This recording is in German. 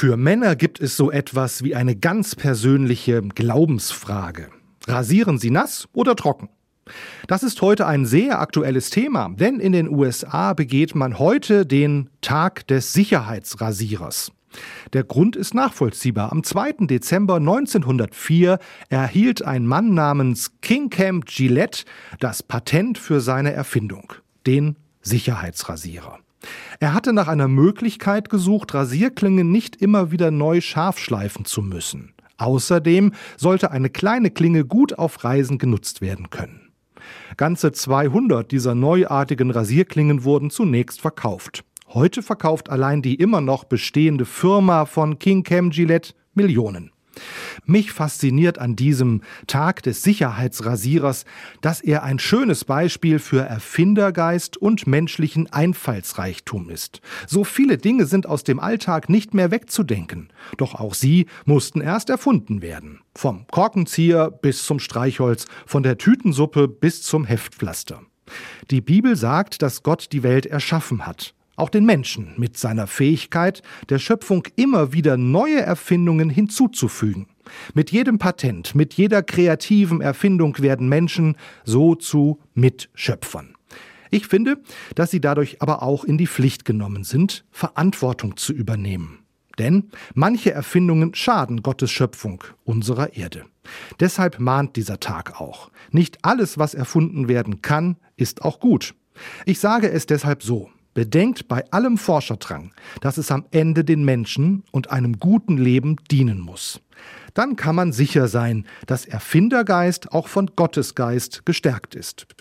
Für Männer gibt es so etwas wie eine ganz persönliche Glaubensfrage. Rasieren Sie nass oder trocken? Das ist heute ein sehr aktuelles Thema, denn in den USA begeht man heute den Tag des Sicherheitsrasierers. Der Grund ist nachvollziehbar. Am 2. Dezember 1904 erhielt ein Mann namens King Camp Gillette das Patent für seine Erfindung, den Sicherheitsrasierer. Er hatte nach einer Möglichkeit gesucht, Rasierklingen nicht immer wieder neu scharf schleifen zu müssen. Außerdem sollte eine kleine Klinge gut auf Reisen genutzt werden können. Ganze 200 dieser neuartigen Rasierklingen wurden zunächst verkauft. Heute verkauft allein die immer noch bestehende Firma von King Cam Gillette Millionen. Mich fasziniert an diesem Tag des Sicherheitsrasierers, dass er ein schönes Beispiel für Erfindergeist und menschlichen Einfallsreichtum ist. So viele Dinge sind aus dem Alltag nicht mehr wegzudenken. Doch auch sie mussten erst erfunden werden. Vom Korkenzieher bis zum Streichholz, von der Tütensuppe bis zum Heftpflaster. Die Bibel sagt, dass Gott die Welt erschaffen hat auch den Menschen mit seiner Fähigkeit, der Schöpfung immer wieder neue Erfindungen hinzuzufügen. Mit jedem Patent, mit jeder kreativen Erfindung werden Menschen so zu Mitschöpfern. Ich finde, dass sie dadurch aber auch in die Pflicht genommen sind, Verantwortung zu übernehmen. Denn manche Erfindungen schaden Gottes Schöpfung, unserer Erde. Deshalb mahnt dieser Tag auch. Nicht alles, was erfunden werden kann, ist auch gut. Ich sage es deshalb so. Bedenkt bei allem Forscherdrang, dass es am Ende den Menschen und einem guten Leben dienen muss. Dann kann man sicher sein, dass Erfindergeist auch von Gottesgeist gestärkt ist.